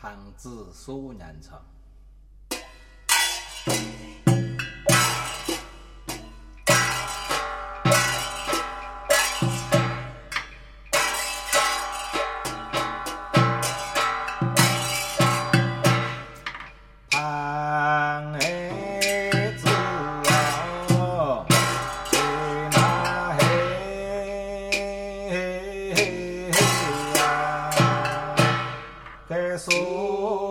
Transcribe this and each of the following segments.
产自苏南城。该说。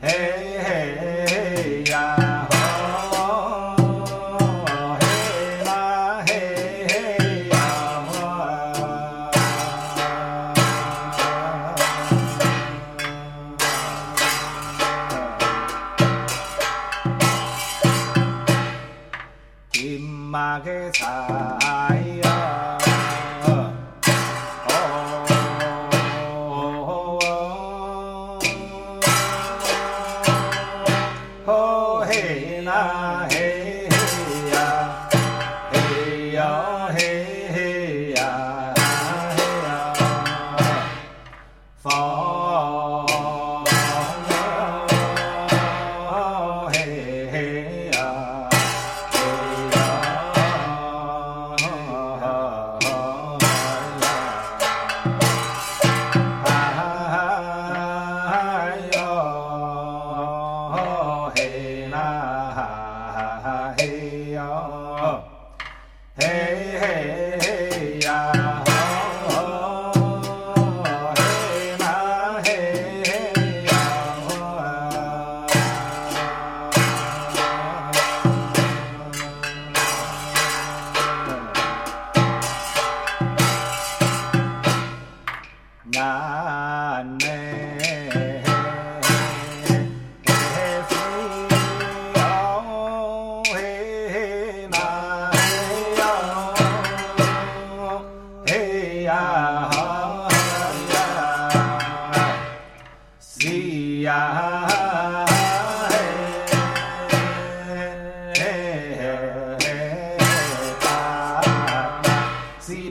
嘿嘿呀吼，嘿啦嘿呀，金马的财哟。hey, nah.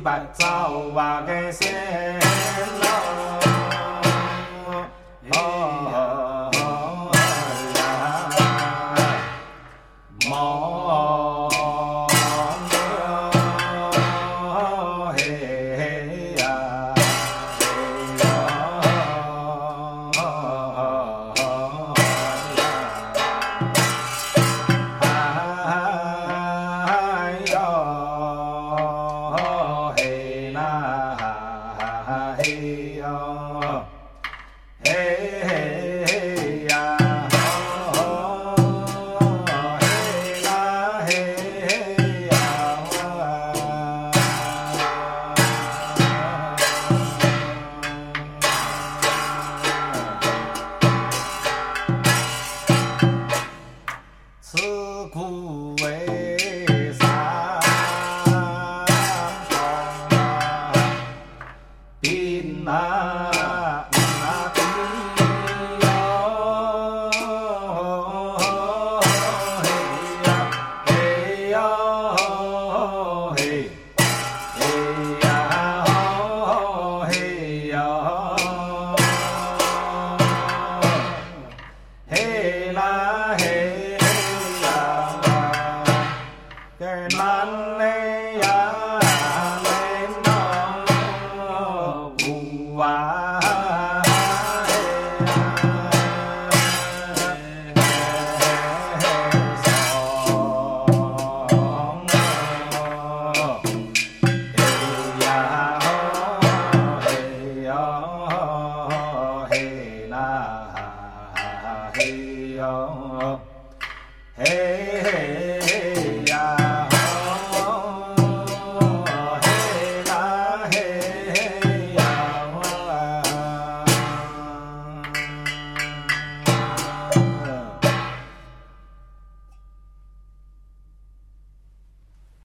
白造瓦个些。此故为。哎嘿